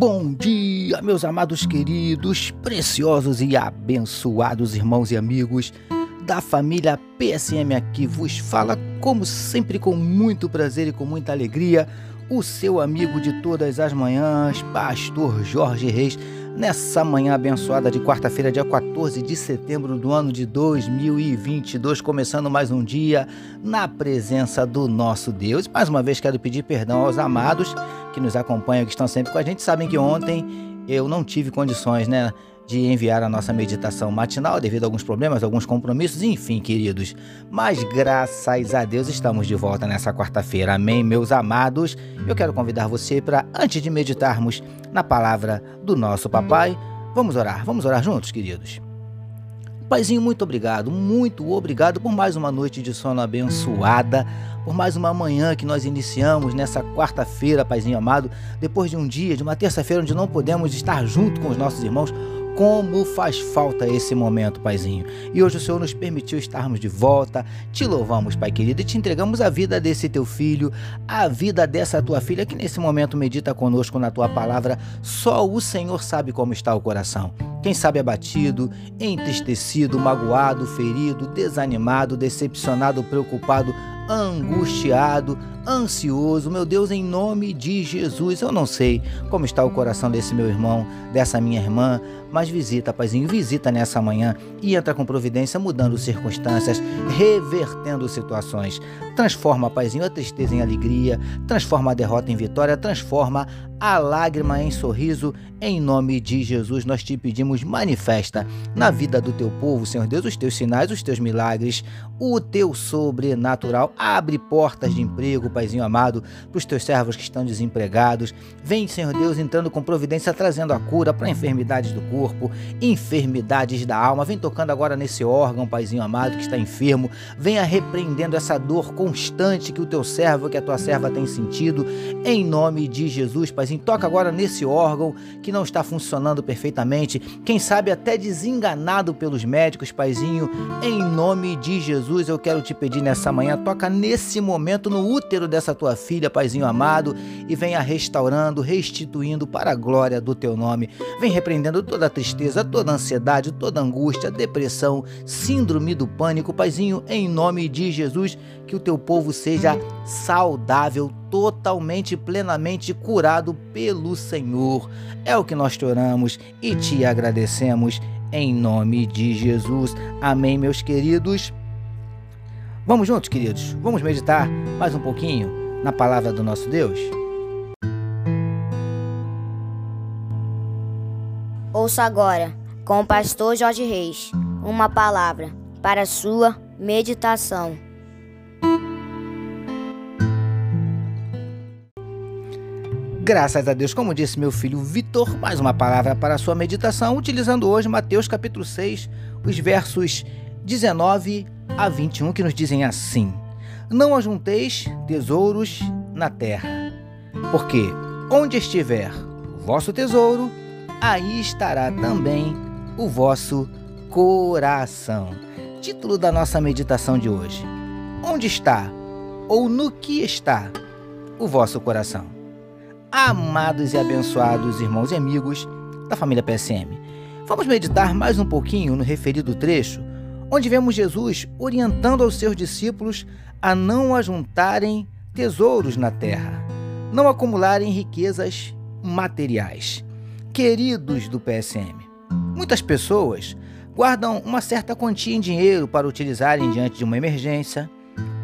Bom dia, meus amados queridos, preciosos e abençoados irmãos e amigos da família PSM aqui vos fala, como sempre, com muito prazer e com muita alegria, o seu amigo de todas as manhãs, Pastor Jorge Reis, nessa manhã abençoada de quarta-feira, dia 14 de setembro do ano de 2022, começando mais um dia na presença do nosso Deus. Mais uma vez quero pedir perdão aos amados que nos acompanham, que estão sempre com a gente, sabem que ontem eu não tive condições, né? de enviar a nossa meditação matinal devido a alguns problemas, alguns compromissos, enfim, queridos. Mas graças a Deus estamos de volta nessa quarta-feira. Amém, meus amados. Eu quero convidar você para antes de meditarmos na palavra do nosso papai, vamos orar. Vamos orar juntos, queridos. Paizinho, muito obrigado, muito obrigado por mais uma noite de sono abençoada, por mais uma manhã que nós iniciamos nessa quarta-feira, Paizinho amado, depois de um dia, de uma terça-feira onde não podemos estar junto com os nossos irmãos, como faz falta esse momento, Paizinho. E hoje o Senhor nos permitiu estarmos de volta. Te louvamos, Pai querido, e te entregamos a vida desse teu filho, a vida dessa tua filha que nesse momento medita conosco na tua palavra. Só o Senhor sabe como está o coração. Quem sabe abatido, entristecido, magoado, ferido, desanimado, decepcionado, preocupado, angustiado, ansioso. Meu Deus, em nome de Jesus, eu não sei como está o coração desse meu irmão, dessa minha irmã, mas visita, Paizinho, visita nessa manhã e entra com providência, mudando circunstâncias, revertendo situações. Transforma, Paizinho, a tristeza em alegria, transforma a derrota em vitória, transforma a lágrima em sorriso. Em nome de Jesus, nós te pedimos, manifesta na vida do teu povo, Senhor Deus, os teus sinais, os teus milagres, o teu sobrenatural. Abre portas de emprego, Paizinho amado, para os teus servos que estão desempregados. Vem, Senhor Deus, entrando com providência, trazendo a cura para enfermidades do corpo, enfermidades da alma. Vem tocando agora nesse órgão, Paizinho amado, que está enfermo. Venha repreendendo essa dor constante que o teu servo, que a tua serva tem sentido. Em nome de Jesus, Paizinho, toca agora nesse órgão que não está funcionando perfeitamente. Quem sabe até desenganado pelos médicos, Paizinho. Em nome de Jesus, eu quero te pedir nessa manhã, toca nesse momento no útero dessa tua filha, Paizinho amado, e venha restaurando, restituindo para a glória do teu nome. Vem repreendendo toda a tristeza, toda a ansiedade, toda a angústia, depressão, síndrome do pânico, Paizinho, em nome de Jesus, que o teu povo seja saudável, totalmente, plenamente curado pelo Senhor. É o que nós te oramos e te agradecemos em nome de Jesus. Amém, meus queridos. Vamos juntos, queridos? Vamos meditar mais um pouquinho na palavra do nosso Deus? Ouça agora, com o pastor Jorge Reis, uma palavra para sua meditação. Graças a Deus, como disse meu filho Vitor, mais uma palavra para a sua meditação, utilizando hoje Mateus capítulo 6, os versos 19 a 21, que nos dizem assim: Não ajunteis tesouros na terra, porque onde estiver o vosso tesouro, aí estará também o vosso coração. Título da nossa meditação de hoje: Onde está ou no que está o vosso coração? Amados e abençoados irmãos e amigos da família PSM, vamos meditar mais um pouquinho no referido trecho, onde vemos Jesus orientando aos seus discípulos a não ajuntarem tesouros na terra, não acumularem riquezas materiais queridos do PSM. Muitas pessoas guardam uma certa quantia em dinheiro para utilizarem diante de uma emergência.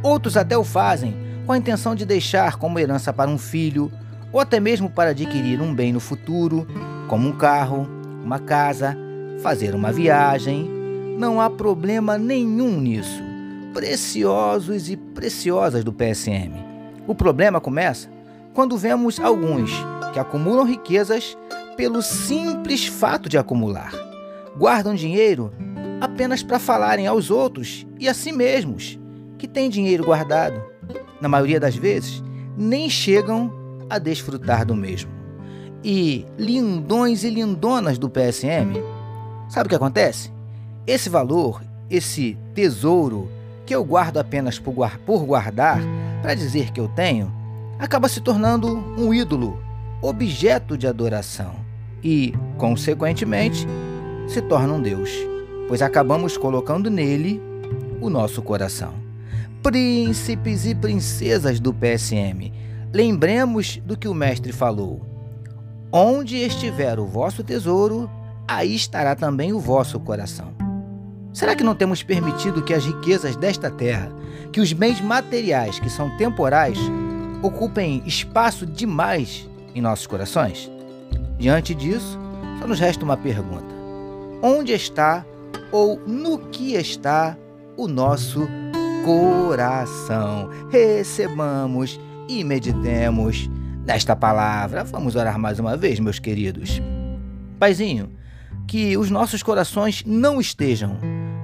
Outros até o fazem com a intenção de deixar como herança para um filho ou até mesmo para adquirir um bem no futuro, como um carro, uma casa, fazer uma viagem. Não há problema nenhum nisso. Preciosos e preciosas do PSM. O problema começa quando vemos alguns que acumulam riquezas pelo simples fato de acumular. Guardam dinheiro apenas para falarem aos outros e a si mesmos que têm dinheiro guardado. Na maioria das vezes, nem chegam a desfrutar do mesmo. E lindões e lindonas do PSM, sabe o que acontece? Esse valor, esse tesouro que eu guardo apenas por guardar, para dizer que eu tenho, acaba se tornando um ídolo objeto de adoração e, consequentemente, se torna um Deus, pois acabamos colocando nele o nosso coração. Príncipes e princesas do PSM, lembremos do que o Mestre falou. Onde estiver o vosso tesouro, aí estará também o vosso coração. Será que não temos permitido que as riquezas desta terra, que os bens materiais que são temporais, ocupem espaço demais em nossos corações? Diante disso, só nos resta uma pergunta: onde está ou no que está o nosso coração? Recebamos e meditemos nesta palavra. Vamos orar mais uma vez, meus queridos. Paizinho, que os nossos corações não estejam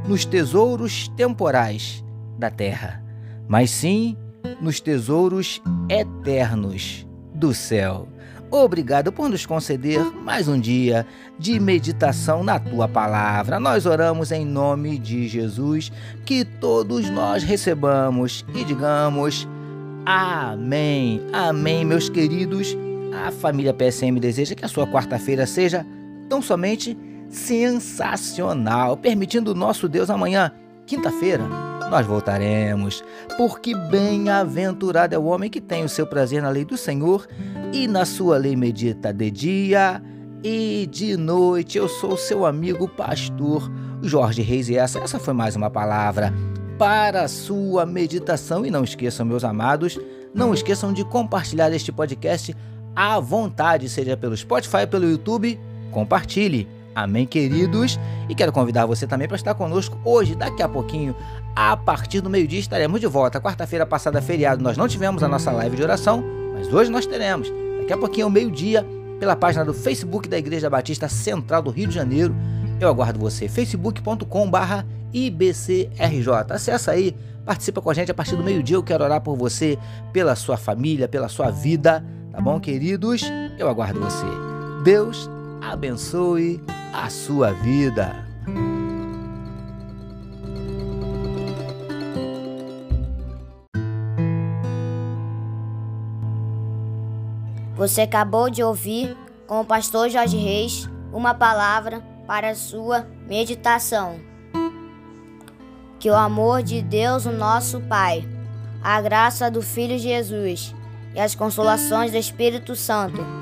nos tesouros temporais da terra, mas sim nos tesouros eternos do céu. Obrigado por nos conceder mais um dia de meditação na tua palavra. Nós oramos em nome de Jesus, que todos nós recebamos e digamos amém. Amém, meus queridos. A família PSM deseja que a sua quarta-feira seja tão somente sensacional, permitindo nosso Deus amanhã, quinta-feira, nós voltaremos, porque bem-aventurado é o homem que tem o seu prazer na lei do Senhor e na sua lei medita de dia e de noite. Eu sou seu amigo pastor Jorge Reis e essa, essa foi mais uma palavra para a sua meditação. E não esqueçam, meus amados, não esqueçam de compartilhar este podcast à vontade, seja pelo Spotify, pelo YouTube. Compartilhe. Amém, queridos? E quero convidar você também para estar conosco hoje, daqui a pouquinho, a partir do meio-dia, estaremos de volta. Quarta-feira passada, feriado, nós não tivemos a nossa live de oração, mas hoje nós teremos. Daqui a pouquinho, ao meio-dia, pela página do Facebook da Igreja Batista Central do Rio de Janeiro. Eu aguardo você, facebook.com/barra IBCRJ. Acesse aí, participa com a gente a partir do meio-dia. Eu quero orar por você, pela sua família, pela sua vida, tá bom, queridos? Eu aguardo você. Deus abençoe a sua vida. Você acabou de ouvir com o pastor Jorge Reis uma palavra para a sua meditação. Que o amor de Deus, o nosso Pai, a graça do Filho Jesus e as consolações do Espírito Santo